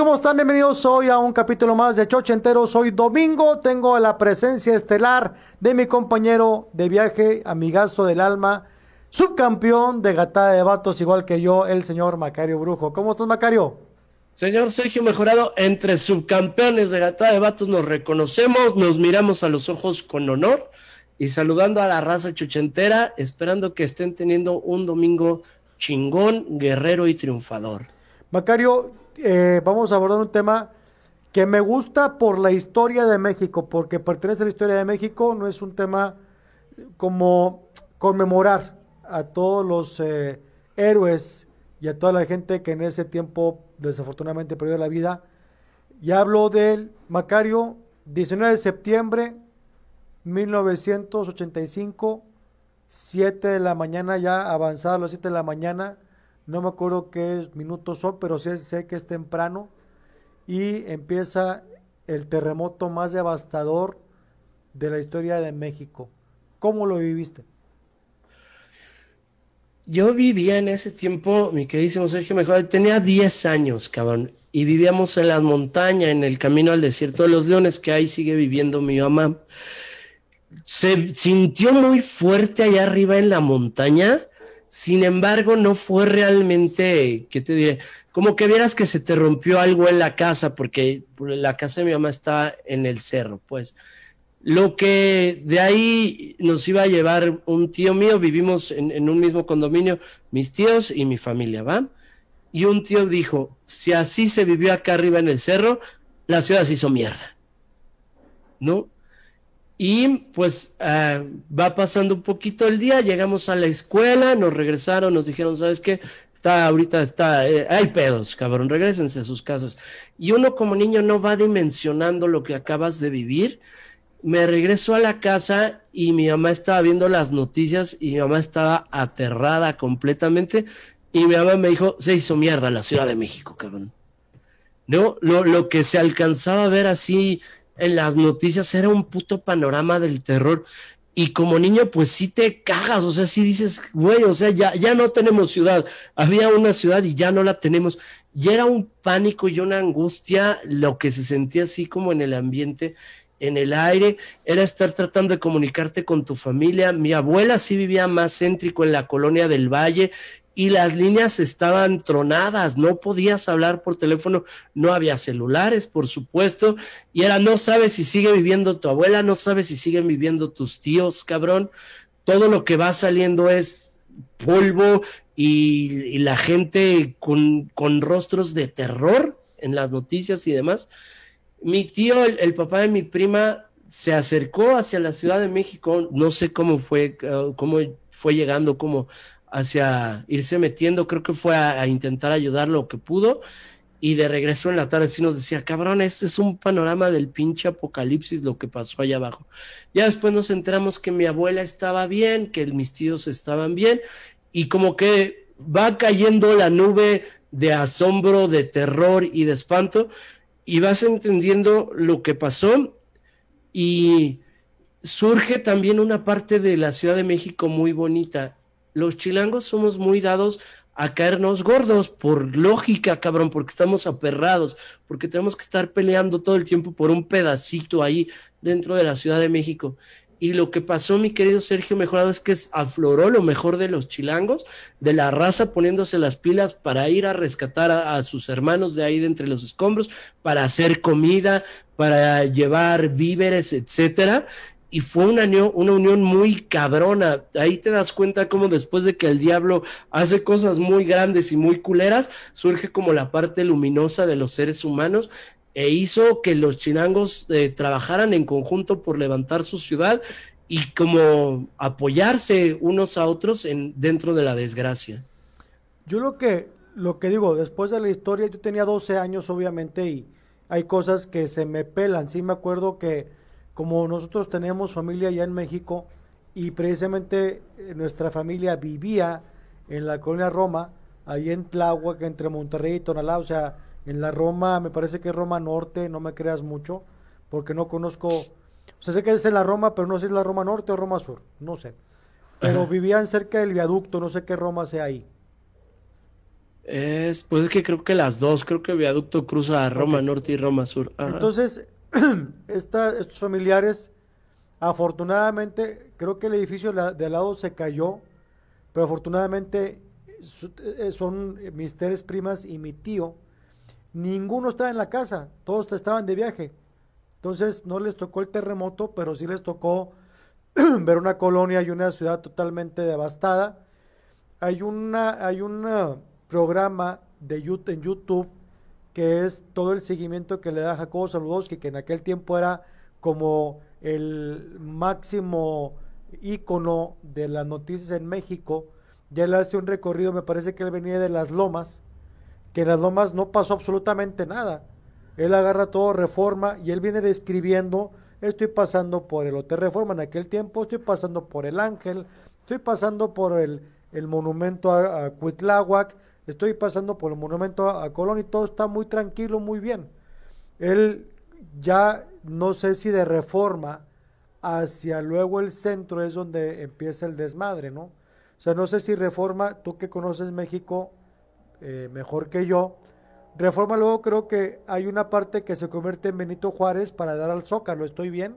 ¿cómo están? Bienvenidos hoy a un capítulo más de Choche Entero. Hoy domingo tengo la presencia estelar de mi compañero de viaje, amigazo del alma, subcampeón de gatada de vatos, igual que yo, el señor Macario Brujo. ¿Cómo estás, Macario? Señor Sergio Mejorado, entre subcampeones de gatada de vatos nos reconocemos, nos miramos a los ojos con honor y saludando a la raza chuchentera, esperando que estén teniendo un domingo chingón, guerrero y triunfador. Macario, eh, vamos a abordar un tema que me gusta por la historia de México, porque pertenece a la historia de México, no es un tema como conmemorar a todos los eh, héroes y a toda la gente que en ese tiempo desafortunadamente perdió la vida. Y hablo del Macario, 19 de septiembre 1985, 7 de la mañana, ya avanzado a las 7 de la mañana, no me acuerdo qué minutos son, pero sé, que es temprano, y empieza el terremoto más devastador de la historia de México. ¿Cómo lo viviste? Yo vivía en ese tiempo, mi queridísimo Sergio Mejor, tenía 10 años, cabrón, y vivíamos en las montañas, en el camino al desierto de los leones, que ahí sigue viviendo mi mamá se sintió muy fuerte allá arriba en la montaña, sin embargo no fue realmente, ¿qué te diré? Como que vieras que se te rompió algo en la casa, porque la casa de mi mamá estaba en el cerro, pues. Lo que de ahí nos iba a llevar un tío mío, vivimos en, en un mismo condominio, mis tíos y mi familia, ¿va? Y un tío dijo, si así se vivió acá arriba en el cerro, la ciudad se hizo mierda. ¿No? Y pues ah, va pasando un poquito el día, llegamos a la escuela, nos regresaron, nos dijeron, ¿sabes qué? Está ahorita, está, eh, hay pedos, cabrón, regresense a sus casas. Y uno como niño no va dimensionando lo que acabas de vivir. Me regreso a la casa y mi mamá estaba viendo las noticias y mi mamá estaba aterrada completamente. Y mi mamá me dijo, se hizo mierda la Ciudad de México, cabrón. No, lo, lo que se alcanzaba a ver así en las noticias era un puto panorama del terror. Y como niño, pues sí te cagas, o sea, sí dices, güey, o sea, ya, ya no tenemos ciudad. Había una ciudad y ya no la tenemos. Y era un pánico y una angustia, lo que se sentía así como en el ambiente, en el aire, era estar tratando de comunicarte con tu familia. Mi abuela sí vivía más céntrico en la colonia del Valle y las líneas estaban tronadas, no podías hablar por teléfono, no había celulares, por supuesto, y era no sabes si sigue viviendo tu abuela, no sabes si siguen viviendo tus tíos, cabrón. Todo lo que va saliendo es polvo y, la gente con, con, rostros de terror en las noticias y demás. Mi tío, el, papá de mi prima, se acercó hacia la Ciudad de México, no sé cómo fue, cómo fue llegando, cómo hacia irse metiendo, creo que fue a, intentar ayudar lo que pudo. Y de regreso en la tarde sí nos decía, cabrón, este es un panorama del pinche apocalipsis, lo que pasó allá abajo. Ya después nos enteramos que mi abuela estaba bien, que mis tíos estaban bien, y como que va cayendo la nube de asombro, de terror y de espanto, y vas entendiendo lo que pasó, y surge también una parte de la Ciudad de México muy bonita, los chilangos somos muy dados a caernos gordos por lógica, cabrón, porque estamos aperrados, porque tenemos que estar peleando todo el tiempo por un pedacito ahí dentro de la Ciudad de México. Y lo que pasó, mi querido Sergio Mejorado, es que afloró lo mejor de los chilangos, de la raza poniéndose las pilas para ir a rescatar a, sus hermanos de ahí de entre los escombros, para hacer comida, para llevar víveres, etcétera y fue una unión, una unión muy cabrona. Ahí te das cuenta cómo después de que el diablo hace cosas muy grandes y muy culeras, surge como la parte luminosa de los seres humanos e hizo que los chinangos eh, trabajaran en conjunto por levantar su ciudad y como apoyarse unos a otros en, dentro de la desgracia. Yo lo que, lo que digo, después de la historia, yo tenía 12 años obviamente y hay cosas que se me pelan. Sí me acuerdo que como nosotros tenemos familia allá en México y precisamente eh, nuestra familia vivía en la colonia Roma, ahí en Tláhuac, entre Monterrey y Tonalá, o sea, en la Roma, me parece que es Roma Norte, no me creas mucho, porque no conozco, o sea, sé que es en la Roma, pero no sé si es la Roma Norte o Roma Sur, no sé. Pero vivían cerca del viaducto, no sé qué Roma sea ahí. Es, pues es que creo que las dos, creo que viaducto cruza a Roma Norte y Roma Sur. Entonces, estos familiares, afortunadamente, creo que el edificio de al lado se cayó, pero afortunadamente eh, son mis tres primas y mi tío. Ninguno estaba en la casa, todos estaban de viaje. Entonces no les tocó el terremoto, pero sí les tocó ver una colonia y una ciudad totalmente devastada. Hay una, hay un programa de YouTube, en YouTube que es todo el seguimiento que le da Jacobo Saludowski, que en aquel tiempo era como el máximo ícono de las noticias en México. Ya le hace un recorrido, me parece que él venía de las lomas, que en las lomas no pasó absolutamente nada. Él agarra todo reforma y él viene describiendo, estoy pasando por el Hotel Reforma en aquel tiempo, estoy pasando por el Ángel, estoy pasando por el, el monumento a, a estoy pasando por el monumento a Colón y todo está muy tranquilo, muy bien. Él ya no sé si de reforma hacia luego el centro es donde empieza el desmadre, ¿no? O sea, no sé si reforma, tú que conoces México eh, mejor que yo, reforma luego creo que hay una parte que se convierte en Benito Juárez para dar al Zócalo, ¿estoy bien?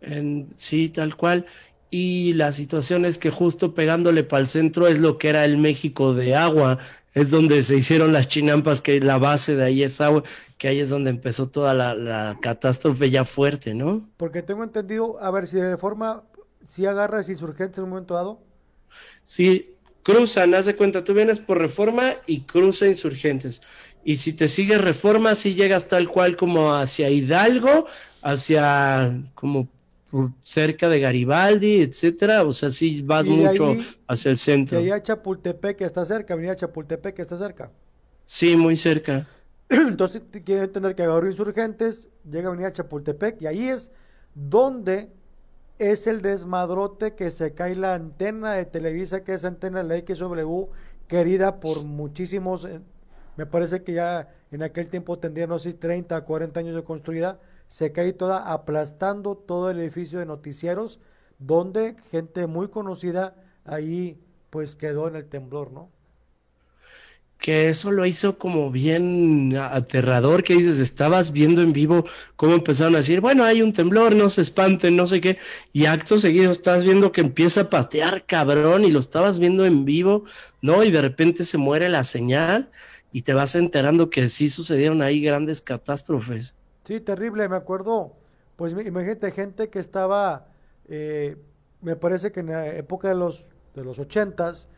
En, sí, tal cual y la situación es que justo pegándole para el centro es lo que era el México de agua, es donde se hicieron las chinampas, que la base de ahí es agua, que ahí es donde empezó toda la, catástrofe ya fuerte, ¿no? Porque tengo entendido, a ver si de forma, si agarras insurgentes en un momento dado. Sí, cruzan, haz de cuenta, tú vienes por reforma y cruza insurgentes. Y si te sigues reforma, si llegas tal cual como hacia Hidalgo, hacia como cerca de Garibaldi, etcétera, o sea, sí vas mucho hacia el centro. Y allá Chapultepec que está cerca, Avenida Chapultepec que está cerca. Sí, muy cerca. Entonces quieren entender que agarró insurgentes, llega a Avenida Chapultepec y ahí es donde es el desmadrote que se cae la antena de Televisa, que es antena de la XW, querida por muchísimos, eh, me parece que ya en aquel tiempo tendría, no sé, 30, 40 años de construida, se cae toda aplastando todo el edificio de noticieros, donde gente muy conocida ahí pues quedó en el temblor, ¿no? Que eso lo hizo como bien aterrador, que dices, estabas viendo en vivo cómo empezaron a decir, bueno, hay un temblor, no se espanten, no sé qué, y acto seguido estás viendo que empieza a patear cabrón y lo estabas viendo en vivo, ¿no? Y de repente se muere la señal y te vas enterando que sí sucedieron ahí grandes catástrofes. Sí, terrible, me acuerdo, pues imagínate gente que estaba, eh, me parece que en la época de los, de los ochentas,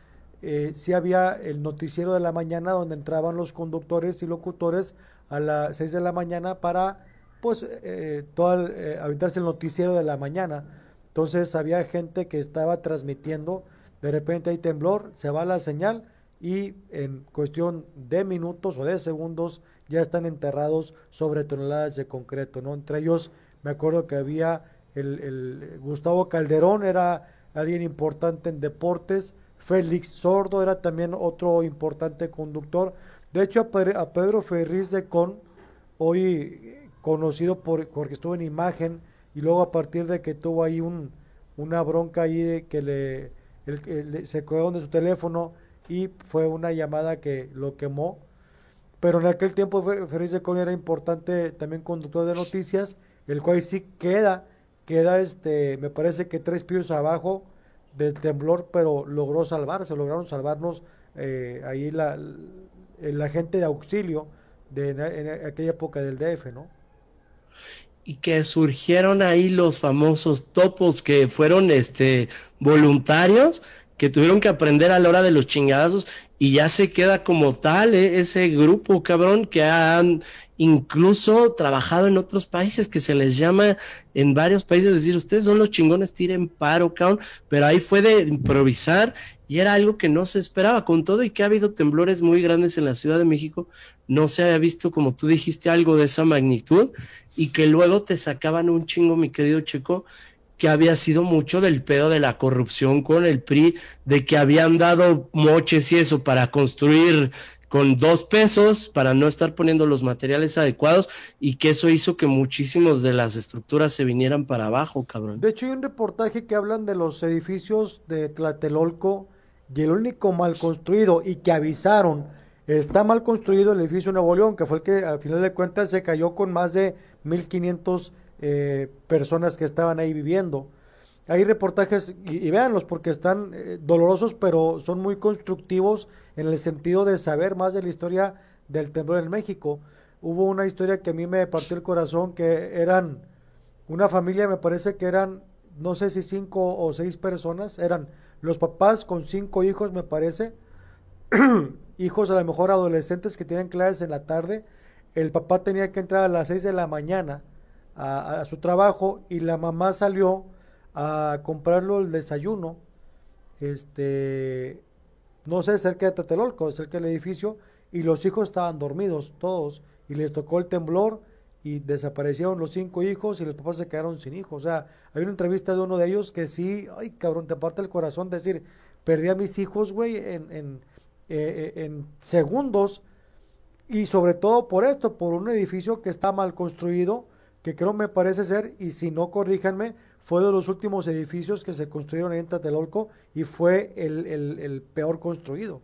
eh, sí había el noticiero de la mañana donde entraban los conductores y locutores a las seis de la mañana para, pues, eh, todo, eh, aventarse el noticiero de la mañana. Entonces había gente que estaba transmitiendo, de repente hay temblor, se va la señal y en cuestión de minutos o de segundos ya están enterrados sobre toneladas de concreto, ¿no? Entre ellos me acuerdo que había el, Gustavo Calderón, era alguien importante en deportes, Félix Sordo era también otro importante conductor. De hecho, a, Pedro Ferriz de Con, hoy conocido por, porque estuvo en imagen, y luego a partir de que tuvo ahí un, una bronca ahí que le, se quedó de su teléfono y fue una llamada que lo quemó, pero en aquel tiempo Ferris de Con era importante también conductor de noticias, el cual sí queda, queda este, me parece que tres pisos abajo del temblor, pero logró salvarse, lograron salvarnos eh, ahí la, la, gente de auxilio de en, aquella época del DF, ¿no? y que surgieron ahí los famosos topos que fueron este voluntarios que tuvieron que aprender a la hora de los chingadazos y ya se queda como tal eh, ese grupo, cabrón, que han incluso trabajado en otros países, que se les llama en varios países decir, ustedes son los chingones, tiren paro, cabrón, pero ahí fue de improvisar y era algo que no se esperaba, con todo y que ha habido temblores muy grandes en la Ciudad de México, no se había visto, como tú dijiste, algo de esa magnitud y que luego te sacaban un chingo, mi querido Checo, que había sido mucho del pedo de la corrupción con el PRI, de que habían dado moches y eso para construir con dos pesos para no estar poniendo los materiales adecuados y que eso hizo que muchísimos de las estructuras se vinieran para abajo, cabrón. De hecho, hay un reportaje que hablan de los edificios de Tlatelolco y el único mal construido y que avisaron está mal construido el edificio Nuevo León, que fue el que al final de cuentas se cayó con más de 1.500 eh, personas que estaban ahí viviendo. Hay reportajes, y, véanlos porque están eh, dolorosos, pero son muy constructivos en el sentido de saber más de la historia del temblor en México. Hubo una historia que a mí me partió el corazón, que eran una familia, me parece que eran, no sé si cinco o seis personas, eran los papás con cinco hijos, me parece, hijos a lo mejor adolescentes que tienen clases en la tarde, el papá tenía que entrar a las seis de la mañana a, su trabajo y la mamá salió a comprarlo el desayuno, este, no sé, cerca de Tatelolco, cerca del edificio, y los hijos estaban dormidos todos, y les tocó el temblor, y desaparecieron los cinco hijos y los papás se quedaron sin hijos. O sea, hay una entrevista de uno de ellos que sí, ay cabrón, te parte el corazón decir, perdí a mis hijos, güey, en, en, eh, eh, en segundos y sobre todo por esto, por un edificio que está mal construido, que creo me parece ser, y si no corríjanme, fue de los últimos edificios que se construyeron en Tlatelolco y fue el, el, peor construido.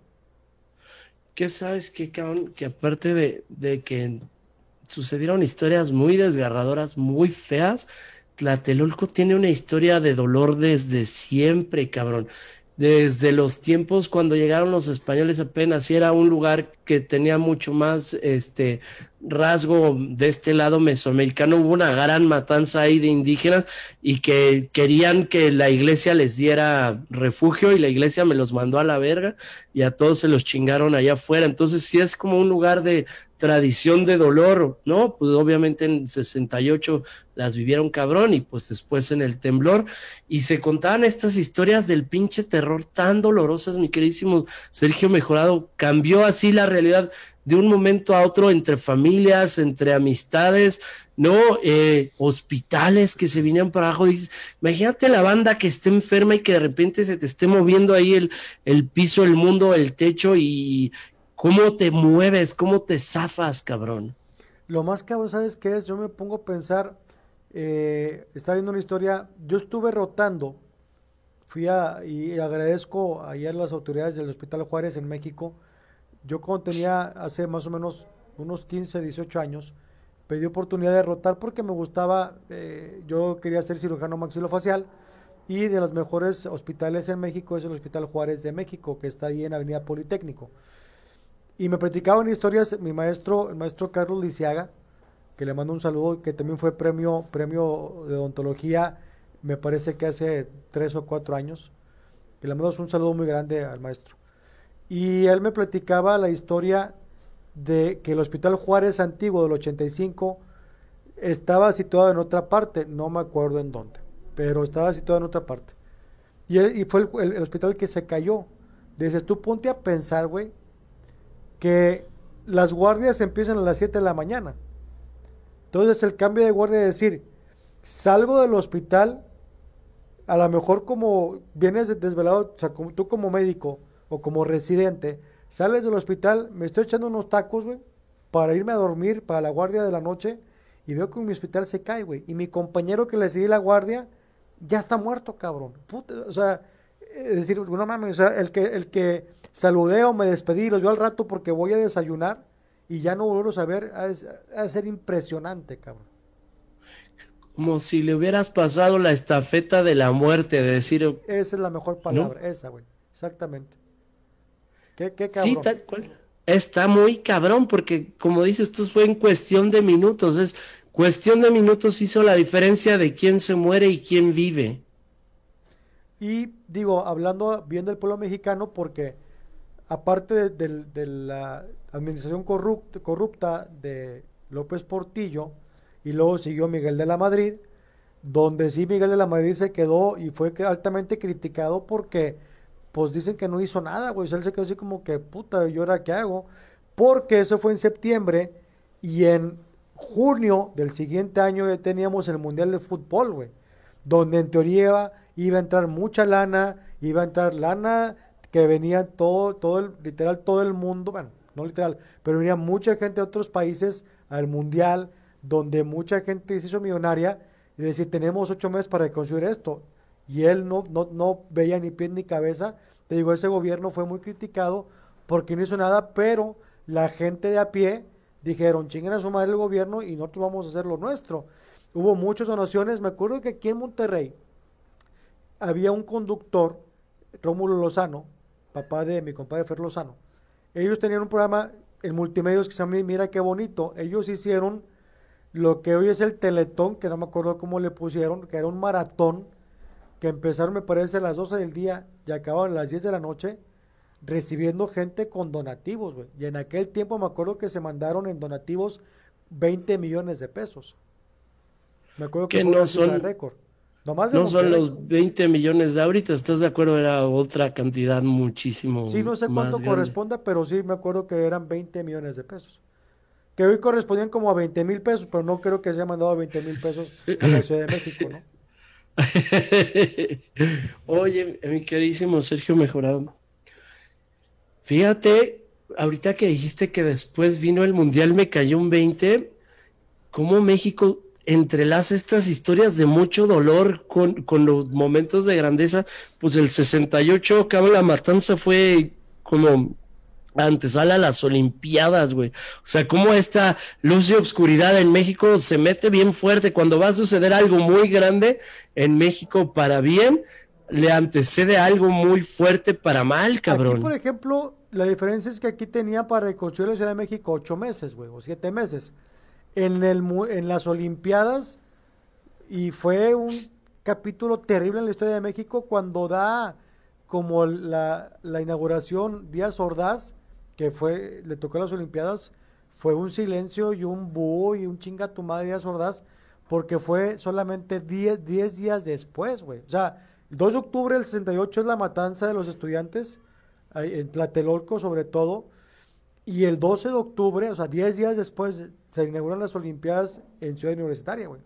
¿Qué sabes qué, cabrón? Que aparte de, de que sucedieron historias muy desgarradoras, muy feas. Tlatelolco tiene una historia de dolor desde siempre, cabrón. Desde los tiempos cuando llegaron los españoles apenas, y era un lugar que tenía mucho más este rasgo de este lado mesoamericano. Hubo una gran matanza ahí de indígenas y que querían que la iglesia les diera refugio y la iglesia me los mandó a la verga y a todos se los chingaron allá afuera. Entonces sí es como un lugar de tradición de dolor, ¿no? Pues obviamente en 68 las vivieron cabrón y pues después en el temblor y se contaban estas historias del pinche terror tan dolorosas, mi queridísimo Sergio Mejorado, cambió así la realidad de un momento a otro entre familias, entre amistades, ¿no? Eh, hospitales que se vinieron para abajo. imagínate la banda que esté enferma y que de repente se te esté moviendo ahí el, el piso, el mundo, el techo y cómo te mueves, cómo te zafas, cabrón. Lo más cabrón, ¿sabes qué es? Yo me pongo a pensar, eh, estaba viendo una historia, yo estuve rotando, fui a, y agradezco ayer las autoridades del Hospital Juárez en México, yo cuando tenía hace más o menos unos 15, 18 años, pedí oportunidad de rotar porque me gustaba, eh, yo quería ser cirujano maxilofacial y de los mejores hospitales en México es el Hospital Juárez de México, que está ahí en Avenida Politécnico. Y me practicaban historias mi maestro, el maestro Carlos Lisiaga, que le mando un saludo, que también fue premio, premio de odontología, me parece que hace tres o cuatro años. Que le mando un saludo muy grande al maestro. Y él me platicaba la historia de que el Hospital Juárez Antiguo del 85 estaba situado en otra parte, no me acuerdo en dónde, pero estaba situado en otra parte. Y, fue el, hospital que se cayó. Dices, tú ponte a pensar, güey, que las guardias empiezan a las 7 de la mañana. Entonces el cambio de guardia es decir, salgo del hospital, a lo mejor como vienes desvelado, o sea, tú como médico, o como residente, sales del hospital, me estoy echando unos tacos, güey, para irme a dormir, para la guardia de la noche, y veo que mi hospital se cae, güey. Y mi compañero que le seguí la guardia, ya está muerto, cabrón. o sea, es decir, no mames, o sea, el que, el que saludé o me despedí, los veo al rato porque voy a desayunar y ya no vuelvo a ver, a, ser impresionante, cabrón. Como si le hubieras pasado la estafeta de la muerte, de decir... Esa es la mejor palabra, esa, güey, exactamente. Sí, tal cual. Está muy cabrón porque, como dices, esto fue en cuestión de minutos. Es cuestión de minutos hizo la diferencia de quién se muere y quién vive. Y digo, hablando bien del pueblo mexicano, porque aparte de, la administración corrupta de López Portillo, y luego siguió Miguel de la Madrid, donde sí Miguel de la Madrid se quedó y fue altamente criticado porque pues dicen que no hizo nada, güey. él se quedó así como que, puta, ¿y ahora qué hago? Porque eso fue en septiembre y en junio del siguiente año ya teníamos el Mundial de Fútbol, güey. Donde en teoría iba, a entrar mucha lana, iba a entrar lana que venía todo, todo el, literal, todo el mundo, bueno, no literal, pero venía mucha gente de otros países al Mundial, donde mucha gente se hizo millonaria y decir, tenemos ocho meses para construir esto. Y él no, no, no veía ni pie ni cabeza. Te digo, ese gobierno fue muy criticado porque no hizo nada, pero la gente de a pie dijeron, chinguen a su madre el gobierno y nosotros vamos a hacer lo nuestro. Hubo muchas donaciones, me acuerdo que aquí en Monterrey había un conductor, Rómulo Lozano, papá de mi compadre Fer Lozano. Ellos tenían un programa en multimedios que se llama Mira qué bonito. Ellos hicieron lo que hoy es el Teletón, que no me acuerdo cómo le pusieron, que era un maratón, que empezaron me parece a las 12 del día y acababan a las 10 de la noche, recibiendo gente con donativos, güey. Y en aquel tiempo me acuerdo que se mandaron en donativos 20 millones de pesos. Me acuerdo que, no son récord. no son los 20 millones de ahorita, ¿estás de acuerdo? Era otra cantidad muchísimo. Sí, no sé cuánto corresponda, pero sí me acuerdo que eran 20 millones de pesos que hoy correspondían como a 20 mil pesos, pero no creo que se haya mandado 20 mil pesos a la Ciudad de México, ¿no? Oye, mi queridísimo Sergio Mejorado, fíjate, ahorita que dijiste que después vino el Mundial, me cayó un 20, ¿cómo México entrelaza estas historias de mucho dolor con, con los momentos de grandeza? Pues el 68, cabo la matanza fue como antesala las Olimpiadas, güey. O sea, cómo esta luz y obscuridad en México se mete bien fuerte. Cuando va a suceder algo muy grande en México para bien, le antecede algo muy fuerte para mal, cabrón. Aquí, por ejemplo, la diferencia es que aquí tenía para reconstruir la Ciudad de México ocho meses, güey, o siete meses. En, el, en las Olimpiadas, y fue un capítulo terrible en la historia de México cuando da como la, la inauguración Díaz Ordaz, que fue, le tocó las Olimpiadas, fue un silencio y un búho y un chinga tu madre Díaz porque fue solamente 10 días después, güey. O sea, el 2 de octubre del 68 es la matanza de los estudiantes, en Tlatelolco sobre todo, y el 12 de octubre, o sea, 10 días después, se inauguran las Olimpiadas en Ciudad Universitaria, güey.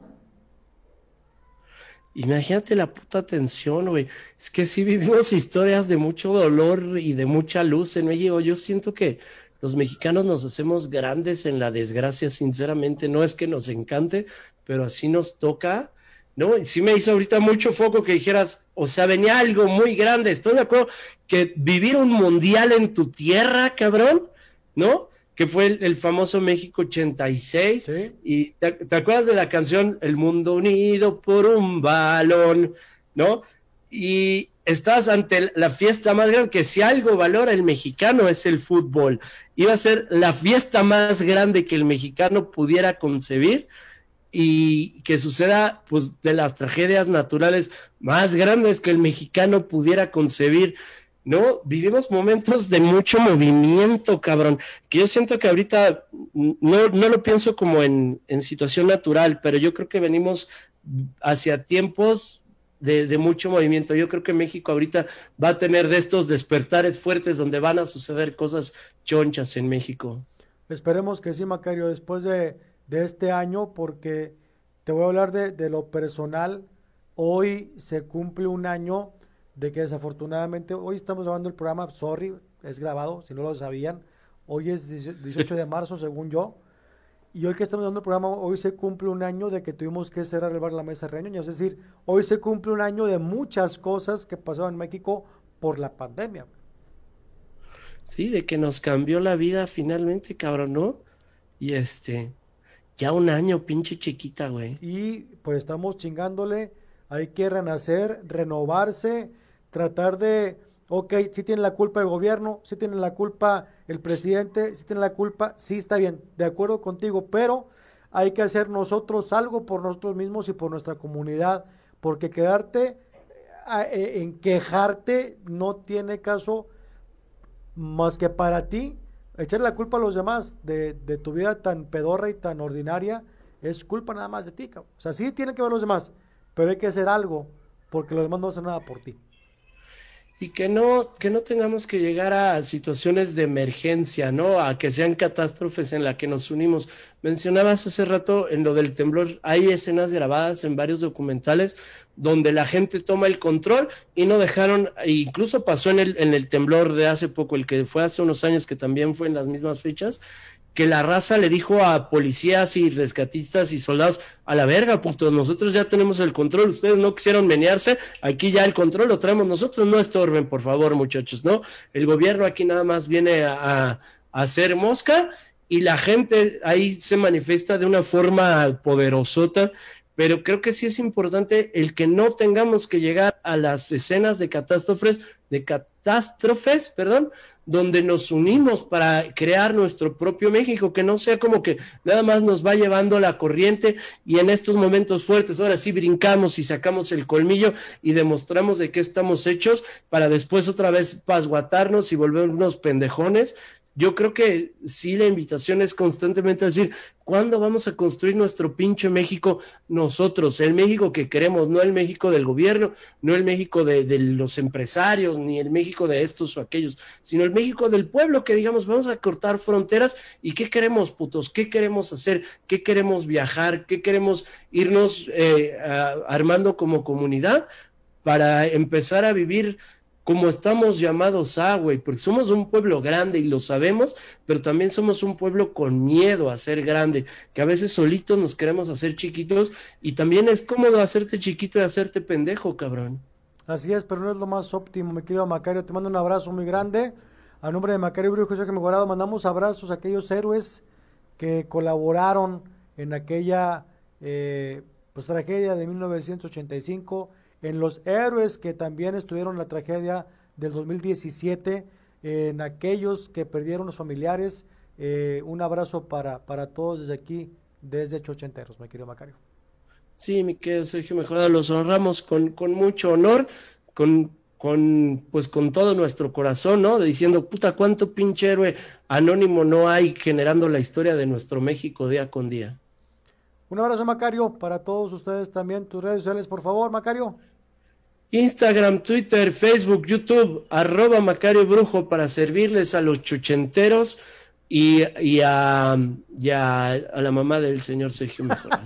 Imagínate la puta tensión, güey. Es que sí vivimos historias de mucho dolor y de mucha luz en México. Yo siento que los mexicanos nos hacemos grandes en la desgracia, sinceramente. No es que nos encante, pero así nos toca. ¿no? Y sí me hizo ahorita mucho foco que dijeras, o sea, venía algo muy grande. Estoy de acuerdo que vivir un mundial en tu tierra, cabrón, ¿no? Que fue el, famoso México 86. Y te, acuerdas de la canción El Mundo Unido por un balón, ¿no? Y estás ante la fiesta más grande, que si algo valora el mexicano es el fútbol. Iba a ser la fiesta más grande que el mexicano pudiera concebir y que suceda pues de las tragedias naturales más grandes que el mexicano pudiera concebir ¿no? Vivimos momentos de mucho movimiento, cabrón, que yo siento que ahorita no, no lo pienso como en, situación natural, pero yo creo que venimos hacia tiempos de, de, mucho movimiento. Yo creo que México ahorita va a tener de estos despertares fuertes donde van a suceder cosas chonchas en México. Esperemos que sí, Macario, después de, de este año, porque te voy a hablar de, de lo personal. Hoy se cumple un año de que desafortunadamente hoy estamos grabando el programa, sorry, es grabado, si no lo sabían, hoy es 18 de marzo según yo, y hoy que estamos dando el programa, hoy se cumple un año de que tuvimos que cerrar el bar La Mesa Reñoña, es decir, hoy se cumple un año de muchas cosas que pasaron en México por la pandemia. Sí, de que nos cambió la vida finalmente, cabrón, ¿no? Y este, ya un año, pinche chiquita, güey. Y pues estamos chingándole, hay que renacer, renovarse, tratar de, ok, si tiene la culpa el gobierno, si tiene la culpa el presidente, si tiene la culpa, sí está bien, de acuerdo contigo, pero hay que hacer nosotros algo por nosotros mismos y por nuestra comunidad, porque quedarte eh, en quejarte no tiene caso más que para ti. Echar la culpa a los demás de, de, tu vida tan pedorra y tan ordinaria es culpa nada más de ti. O sea, sí tienen que ver los demás, pero hay que hacer algo porque los demás no hacen nada por ti y que no, que no tengamos que llegar a situaciones de emergencia, ¿no? A que sean catástrofes en las que nos unimos. Mencionabas hace rato en lo del temblor, hay escenas grabadas en varios documentales donde la gente toma el control y no dejaron, e incluso pasó en el, en el temblor de hace poco, el que fue hace unos años, que también fue en las mismas fechas, que la raza le dijo a policías y rescatistas y soldados, a la verga, puto, nosotros ya tenemos el control, ustedes no quisieron menearse, aquí ya el control lo traemos nosotros, no estorben, por favor, muchachos, ¿no? El gobierno aquí nada más viene a, a hacer mosca y la gente ahí se manifiesta de una forma poderosota pero creo que sí es importante el que no tengamos que llegar a las escenas de catástrofes, de catástrofes, perdón, donde nos unimos para crear nuestro propio México, que no sea como que nada más nos va llevando la corriente y en estos momentos fuertes, ahora sí brincamos y sacamos el colmillo y demostramos de qué estamos hechos para después otra vez pasguatarnos y volvernos pendejones yo creo que sí la invitación es constantemente decir, ¿cuándo vamos a construir nuestro pinche México nosotros? El México que queremos, no el México del gobierno, no el México de, los empresarios, ni el México de estos o aquellos, sino el México del pueblo que digamos, vamos a cortar fronteras y ¿qué queremos, putos? ¿Qué queremos hacer? ¿Qué queremos viajar? ¿Qué queremos irnos eh, armando como comunidad? para empezar a vivir como estamos llamados a, güey, porque somos un pueblo grande y lo sabemos, pero también somos un pueblo con miedo a ser grande, que a veces solitos nos queremos hacer chiquitos y también es cómodo hacerte chiquito y hacerte pendejo, cabrón. Así es, pero no es lo más óptimo, mi querido Macario. Te mando un abrazo muy grande. A nombre de Macario Brujo José que me guardado, mandamos abrazos a aquellos héroes que colaboraron en aquella eh, pues, tragedia de 1985 en los héroes que también estuvieron en la tragedia del 2017, en aquellos que perdieron los familiares. Eh, un abrazo para, para todos desde aquí, desde Chochenteros, mi querido Macario. Sí, mi querido Sergio Mejorado, los honramos con, con mucho honor, con, con, pues con todo nuestro corazón, ¿no? Diciendo, puta, cuánto pinche héroe anónimo no hay generando la historia de nuestro México día con día. Un abrazo, Macario, para todos ustedes también. Tus redes sociales, por favor, Macario. Instagram, Twitter, Facebook, YouTube, arroba Macario Brujo para servirles a los chuchenteros y, a, la mamá del señor Sergio Mejor.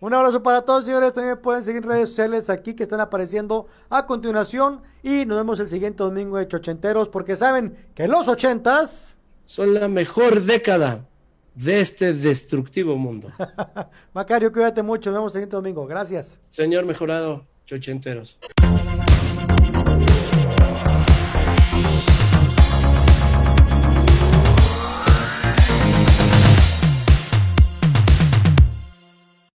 Un abrazo para todos, señores. También pueden seguir redes sociales aquí que están apareciendo a continuación. Y nos vemos el siguiente domingo de Chochenteros, porque saben que los ochentas son la mejor década de este destructivo mundo. Macario, cuídate mucho. Nos vemos el siguiente domingo. Gracias. Señor mejorado, Chochenteros.